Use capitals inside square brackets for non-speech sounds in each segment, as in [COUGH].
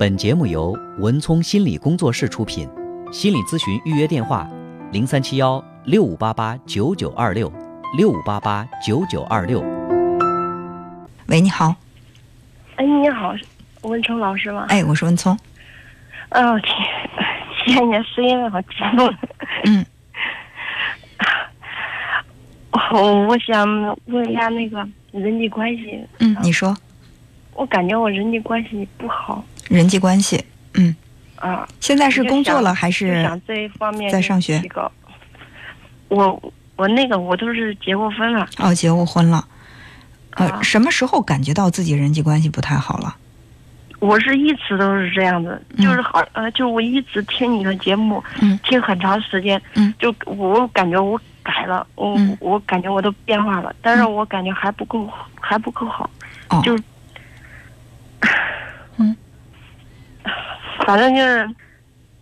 本节目由文聪心理工作室出品，心理咨询预约电话：零三七幺六五八八九九二六六五八八九九二六。喂，你好，哎，你好，文聪老师吗？哎，我是文聪，哦天，谢谢你的声音好激动。嗯，[LAUGHS] 我我想问一下那个人际关系，嗯，你说我感觉我人际关系不好人际关系，嗯，啊，现在是工作了还是想这一方面在上学。我我那个我都是结过婚了，哦结过婚了？呃，啊。什么时候感觉到自己人际关系不太好了？我是一直都是这样子，嗯。就是好呃，就我一直听你的节目，嗯。听很长时间，嗯。就我感觉我改了，我、嗯。我感觉我都变化了，但是我感觉还不够，还不够好，哦，就嗯，反正就是，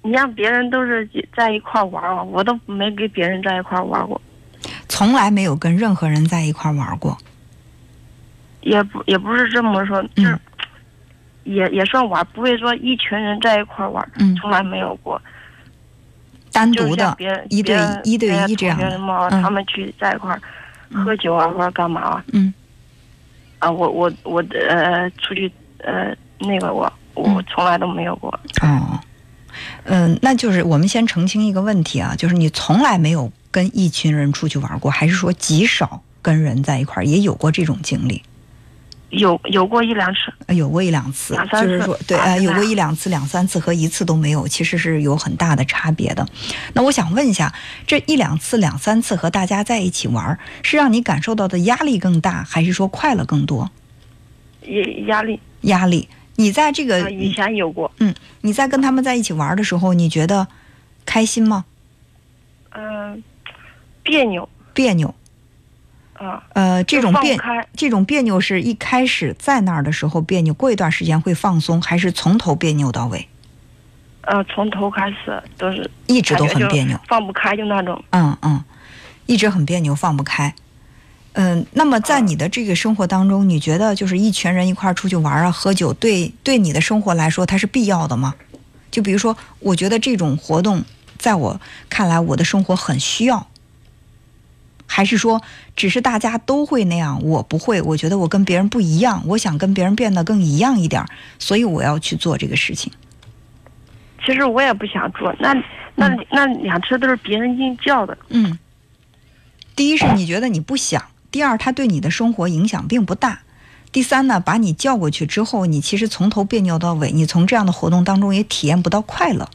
你让别人都是在一块儿玩儿，我都没跟别人在一块儿玩过，从来没有跟任何人在一块儿玩过。也不也不是这么说，就是、嗯也也算玩儿，不会说一群人在一块儿玩儿，嗯从来没有过。单独的一对一对一这样的嗯他们去在一块喝酒啊，或者干嘛啊？嗯啊，我我我呃出去呃那个我我嗯从来都没有过。哦，嗯、那就是我们先澄清一个问题啊，就是你从来没有跟一群人出去玩过，还是说极少跟人在一块儿，也有过这种经历？有有过一两次，呃有过一两次，两三次就是说，对，呃，有过一两次、两三次和一次都没有，其实是有很大的差别的。那我想问一下，这一两次、两三次和大家在一起玩，是让你感受到的压力更大，还是说快乐更多？也压力压力，你在这个啊，以前有过，嗯，你在跟他们在一起玩的时候，你觉得开心吗？嗯、别扭别扭？啊，呃，这种别这种别扭是一开始在那儿的时候别扭，过一段时间会放松，还是从头别扭到尾，呃，从头开始都是一直都很别扭？放不开，就那种。嗯嗯，一直很别扭，放不开。嗯，那么在你的这个生活当中，你觉得就是一群人一块儿出去玩啊、喝酒，对对你的生活来说，它是必要的吗？就比如说，我觉得这种活动，在我看来，我的生活很需要。还是说，只是大家都会那样，我不会。我觉得我跟别人不一样，我想跟别人变得更一样一点儿，所以我要去做这个事情。其实我也不想做，那那、嗯那两车都是别人硬叫的。嗯，第一是你觉得你不想，第二它对你的生活影响并不大，第三呢，把你叫过去之后，你其实从头别扭到尾，你从这样的活动当中也体验不到快乐，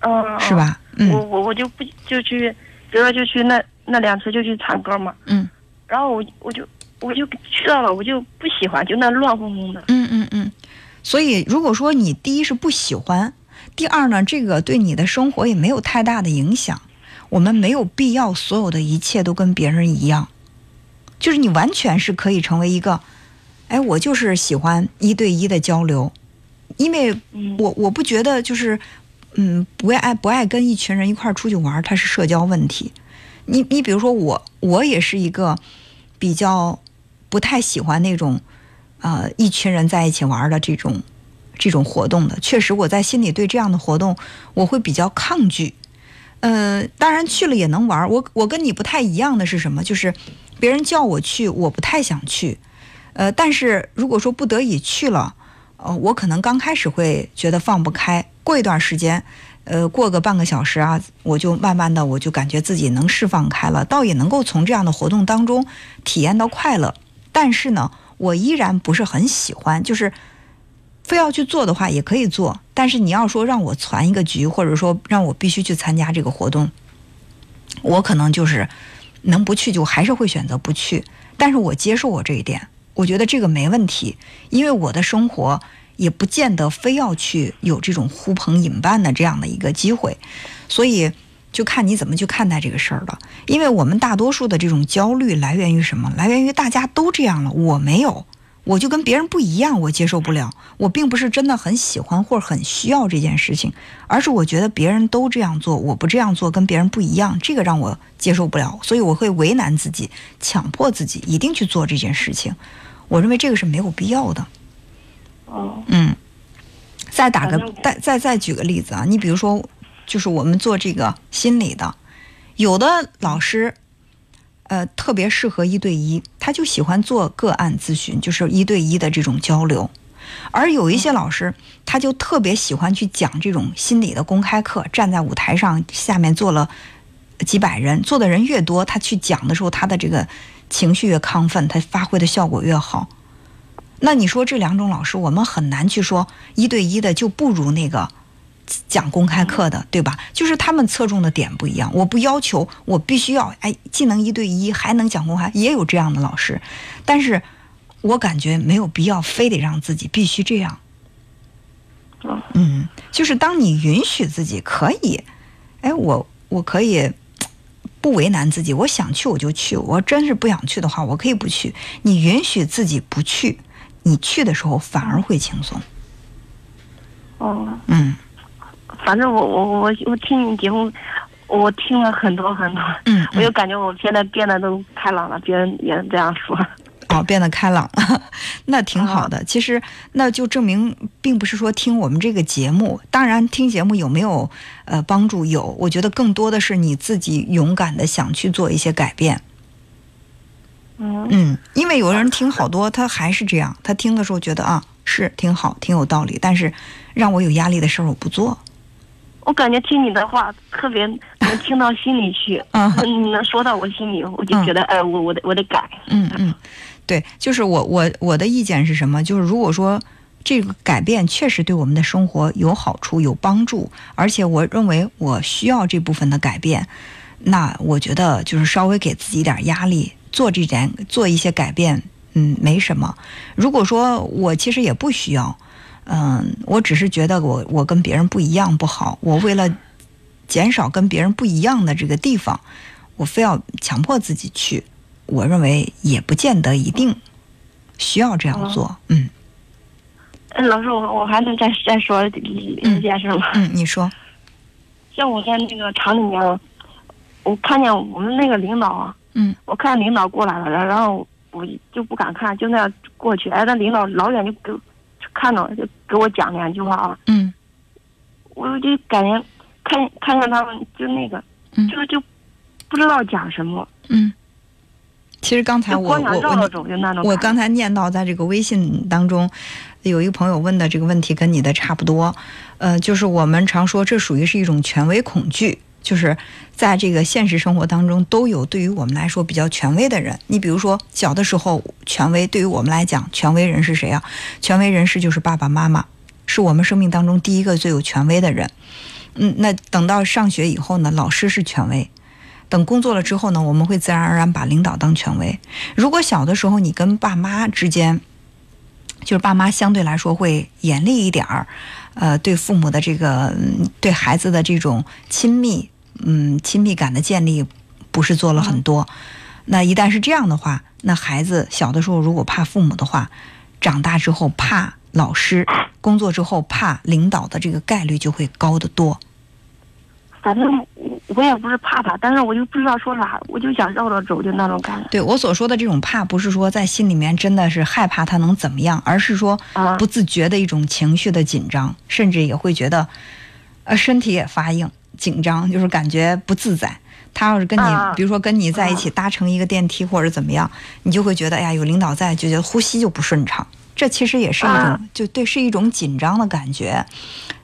嗯、是？吧？我嗯我我就不就去，比如说就去那那两次就去唱歌嘛，嗯然后我我就我就去到了，我就不喜欢，就那乱哄哄的。嗯嗯嗯。所以如果说你第一是不喜欢，第二呢，这个对你的生活也没有太大的影响，我们没有必要所有的一切都跟别人一样，就是你完全是可以成为一个，哎，我就是喜欢一对一的交流，因为嗯，我我不觉得就是，嗯，不爱不爱跟一群人一块儿出去玩儿，它是社交问题。你你比如说我，我也是一个比较不太喜欢那种，呃，一群人在一起玩的这种这种活动的。确实，我在心里对这样的活动我会比较抗拒。呃，当然去了也能玩儿。我我跟你不太一样的是什么？就是别人叫我去，我不太想去。呃，但是如果说不得已去了，呃，我可能刚开始会觉得放不开，过一段时间，呃，过个半个小时啊，我就慢慢的我就感觉自己能释放开了，倒也能够从这样的活动当中体验到快乐。但是呢，我依然不是很喜欢，就是非要去做的话也可以做，但是你要说让我攒一个局，或者说让我必须去参加这个活动，我可能就是能不去就还是会选择不去。但是我接受我这一点，我觉得这个没问题，因为我的生活也不见得非要去有这种呼朋引伴的这样的一个机会，所以就看你怎么去看待这个事儿了。因为我们大多数的这种焦虑来源于什么？来源于大家都这样了，我没有。我就跟别人不一样，我接受不了。我并不是真的很喜欢或者很需要这件事情，而是我觉得别人都这样做，我不这样做，跟别人不一样，这个让我接受不了，所以我会为难自己，强迫自己一定去做这件事情。我认为这个是没有必要的。哦，嗯，再打个再再再举个例子啊，你比如说，就是我们做这个心理的，有的老师，呃，特别适合一对一，他就喜欢做个案咨询，就是一对一的这种交流。而有一些老师，他就特别喜欢去讲这种心理的公开课，站在舞台上，下面坐了几百人，坐的人越多，他去讲的时候，他的这个情绪越亢奋，他发挥的效果越好。那你说这两种老师，我们很难去说一对一的就不如那个讲公开课的，对吧？就是他们侧重的点不一样。我不要求我必须要哎，既能一对一，还能讲公开，也有这样的老师，但是我感觉没有必要非得让自己必须这样。嗯嗯，就是当你允许自己可以，哎，我我可以不为难自己，我想去我就去，我真是不想去的话，我可以不去。你允许自己不去，你去的时候反而会轻松。哦，嗯反正我我我我听你节目，我听了很多很多，嗯我就嗯，感觉我现在变得都开朗了，别人也这样说。哦，变得开朗了，[LAUGHS] 那挺好的。其实那就证明，并不是说听我们这个节目，当然听节目有没有呃帮助有，我觉得更多的是你自己勇敢的想去做一些改变。嗯嗯，因为有人听好多，他还是这样，他听的时候觉得啊是挺好，挺有道理，但是让我有压力的事儿我不做。我感觉听你的话特别能听到心里去，嗯你能说到我心里，我就觉得哎，我我得我得改。嗯嗯，对，就是我我我的意见是什么？就是如果说这个改变确实对我们的生活有好处、有帮助，而且我认为我需要这部分的改变，那我觉得就是稍微给自己一点压力，做这点做一些改变，嗯，没什么。如果说我其实也不需要，嗯，我只是觉得我我跟别人不一样不好，我为了减少跟别人不一样的这个地方，我非要强迫自己去。我认为也不见得一定需要这样做。嗯哎，老师，我我还能再再说一件事吗？嗯，你说，像我在那个厂里面，我看见我们那个领导啊，嗯我看领导过来了，然然后我就不敢看，就那样过去。哎，那领导老远就看到，就给我讲两句话啊，嗯。我就感觉看看见他们就那个，嗯。就就不知道讲什么，嗯。其实刚才我我我刚才念到，在这个微信当中，有一个朋友问的这个问题跟你的差不多，呃，就是我们常说这属于是一种权威恐惧，就是在这个现实生活当中都有对于我们来说比较权威的人。你比如说小的时候，权威对于我们来讲，权威人是谁啊？权威人士就是爸爸妈妈，是我们生命当中第一个最有权威的人。嗯，那等到上学以后呢，老师是权威。等工作了之后呢，我们会自然而然把领导当权威。如果小的时候你跟爸妈之间，就是爸妈相对来说会严厉一点儿，呃，对父母的这个嗯对孩子的这种亲密，嗯，亲密感的建立不是做了很多。那一旦是这样的话，那孩子小的时候如果怕父母的话，长大之后怕老师，工作之后怕领导的这个概率就会高得多。反正我我也不是怕他，但是我就不知道说啥，我就想绕着走，就那种感觉。对我所说的这种怕，不是说在心里面真的是害怕他能怎么样，而是说啊不自觉的一种情绪的紧张，甚至也会觉得，呃，身体也发硬、紧张，就是感觉不自在。他要是跟你，啊比如说跟你在一起搭乘一个电梯或者怎么样，你就会觉得，哎呀，有领导在，就觉得呼吸就不顺畅。这其实也是一种，啊就对，是一种紧张的感觉。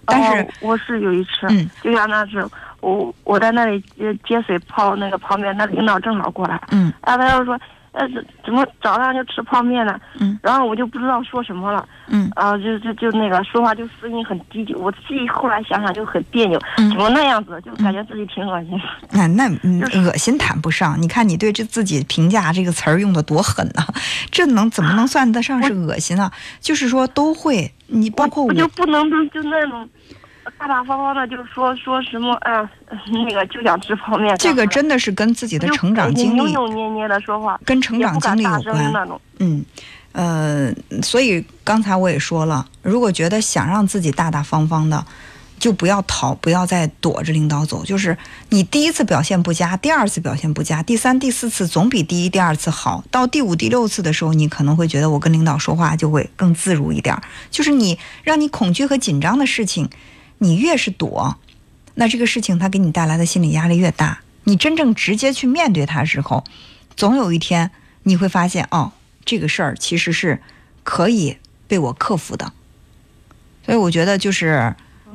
但是，哦、我是有一次，嗯就像那次我我在那里接接水泡那个旁边，那领导正好过来，嗯啊，他又说，呃，怎怎么早上就吃泡面呢？嗯然后我就不知道说什么了，嗯然后，就就就那个说话就声音很低就我自己后来想想就很别扭，嗯怎么那样子，就感觉自己挺恶心。那那 [LAUGHS] 嗯就是恶心谈不上，你看你对这自己评价这个词儿用的多狠呐、[LAUGHS] 这能怎么能算得上是恶心啊？就是说都会，你包括我，我就不能就就那种大大方方的就说说什么啊，那个就想吃泡面。这个真的是跟自己的成长经历、扭扭捏捏的说话，跟成长经历有关。嗯，呃，所以刚才我也说了，如果觉得想让自己大大方方的，就不要逃，不要再躲着领导走。就是你第一次表现不佳，第二次表现不佳，第三、第四次总比第一、第二次好。到第五、第六次的时候，你可能会觉得我跟领导说话就会更自如一点。就是你让你恐惧和紧张的事情，你越是躲，那这个事情它给你带来的心理压力越大。你真正直接去面对它时候，总有一天你会发现，哦，这个事儿其实是可以被我克服的。所以我觉得就是。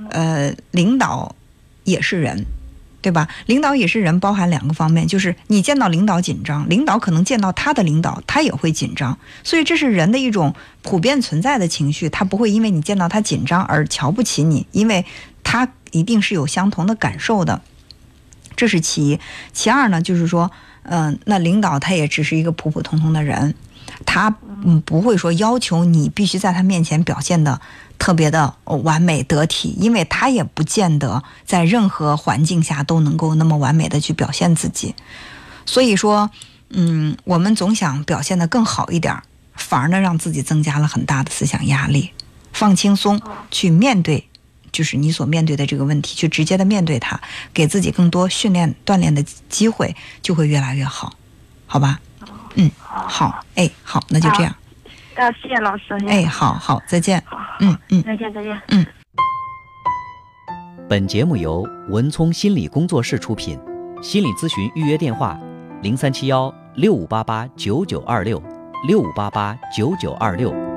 呃，领导也是人，对吧？领导也是人，包含两个方面，就是你见到领导紧张，领导可能见到他的领导，他也会紧张。所以这是人的一种普遍存在的情绪，他不会因为你见到他紧张而瞧不起你，因为他一定是有相同的感受的。这是其一，其二呢，就是说，嗯，那领导他也只是一个普普通通的人，他嗯不会说要求你必须在他面前表现的。特别的完美得体，因为他也不见得在任何环境下都能够那么完美的去表现自己，所以说，嗯，我们总想表现的更好一点，反而呢让自己增加了很大的思想压力。放轻松，去面对，就是你所面对的这个问题，去直接的面对它，给自己更多训练锻炼的机会，就会越来越好，好吧？嗯，好，哎，好，那就这样。啊，谢谢老师。哎，好好，再见。好，嗯嗯，再见再见。嗯。本节目由文聪心理工作室出品，心理咨询预约电话：零三七幺六五八八九九二六六五八八九九二六。